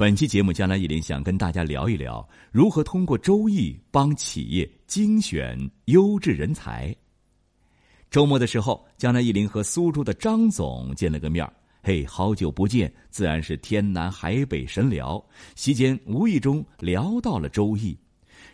本期节目，江南一林想跟大家聊一聊如何通过周易帮企业精选优质人才。周末的时候，江南一林和苏州的张总见了个面嘿，好久不见，自然是天南海北神聊。席间无意中聊到了周易。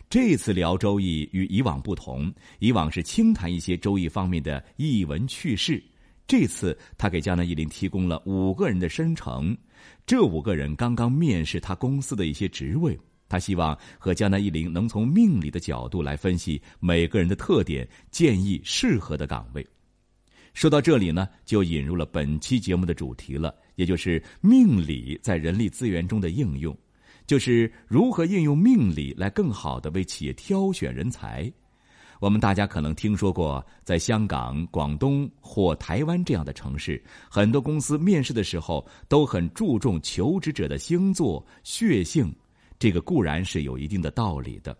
这次聊周易与以往不同，以往是轻谈一些周易方面的译文趣事。这次他给江南一林提供了五个人的生成，这五个人刚刚面试他公司的一些职位，他希望和江南一林能从命理的角度来分析每个人的特点，建议适合的岗位。说到这里呢，就引入了本期节目的主题了，也就是命理在人力资源中的应用，就是如何应用命理来更好的为企业挑选人才。我们大家可能听说过，在香港、广东或台湾这样的城市，很多公司面试的时候都很注重求职者的星座、血性。这个固然是有一定的道理的。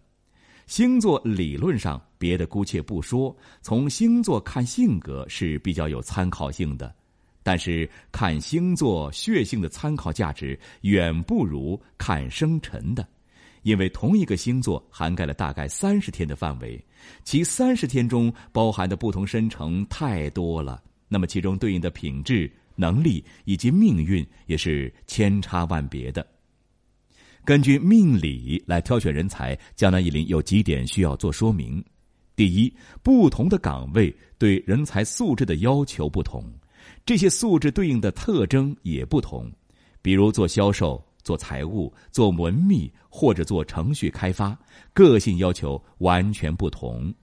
星座理论上，别的姑且不说，从星座看性格是比较有参考性的。但是看星座血性的参考价值远不如看生辰的。因为同一个星座涵盖了大概三十天的范围，其三十天中包含的不同生成太多了，那么其中对应的品质、能力以及命运也是千差万别的。根据命理来挑选人才，江南一林有几点需要做说明：第一，不同的岗位对人才素质的要求不同，这些素质对应的特征也不同，比如做销售。做财务、做文秘或者做程序开发，个性要求完全不同，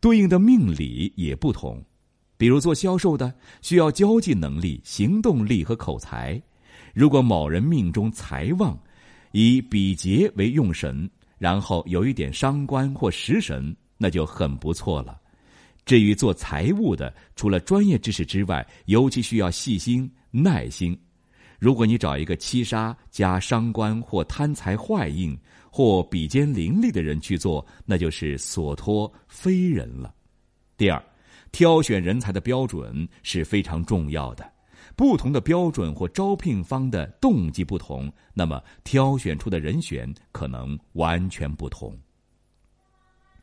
对应的命理也不同。比如做销售的，需要交际能力、行动力和口才。如果某人命中财旺，以比劫为用神，然后有一点伤官或食神，那就很不错了。至于做财务的，除了专业知识之外，尤其需要细心、耐心。如果你找一个七杀加伤官或贪财坏印或比肩凌厉的人去做，那就是所托非人了。第二，挑选人才的标准是非常重要的。不同的标准或招聘方的动机不同，那么挑选出的人选可能完全不同。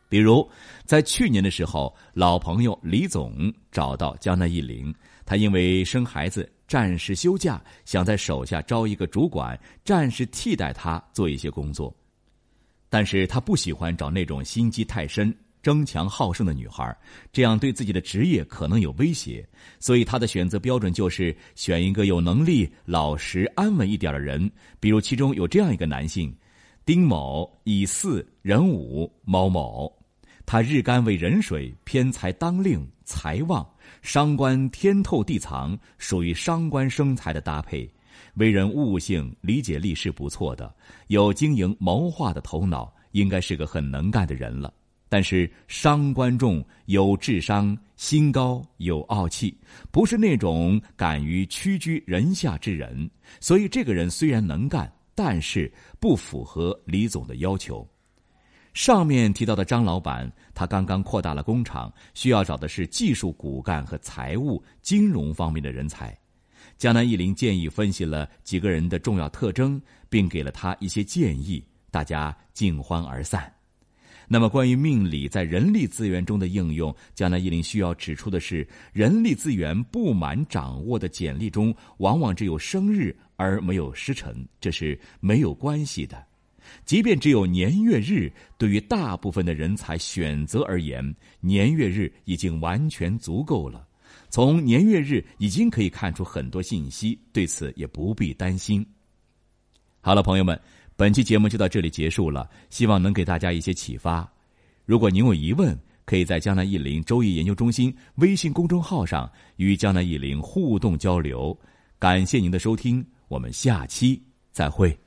比如，在去年的时候，老朋友李总找到江南一林，他因为生孩子。暂时休假，想在手下招一个主管，暂时替代他做一些工作。但是他不喜欢找那种心机太深、争强好胜的女孩，这样对自己的职业可能有威胁。所以他的选择标准就是选一个有能力、老实、安稳一点的人。比如其中有这样一个男性：丁某，乙巳壬午卯卯。他日干为壬水，偏财当令，财旺；伤官天透地藏，属于伤官生财的搭配。为人悟性、理解力是不错的，有经营谋划的头脑，应该是个很能干的人了。但是伤官重，有智商，心高，有傲气，不是那种敢于屈居人下之人。所以这个人虽然能干，但是不符合李总的要求。上面提到的张老板，他刚刚扩大了工厂，需要找的是技术骨干和财务、金融方面的人才。江南一林建议分析了几个人的重要特征，并给了他一些建议，大家尽欢而散。那么，关于命理在人力资源中的应用，江南一林需要指出的是，人力资源不满掌握的简历中，往往只有生日而没有时辰，这是没有关系的。即便只有年月日，对于大部分的人才选择而言，年月日已经完全足够了。从年月日已经可以看出很多信息，对此也不必担心。好了，朋友们，本期节目就到这里结束了，希望能给大家一些启发。如果您有疑问，可以在江南易林周易研究中心微信公众号上与江南易林互动交流。感谢您的收听，我们下期再会。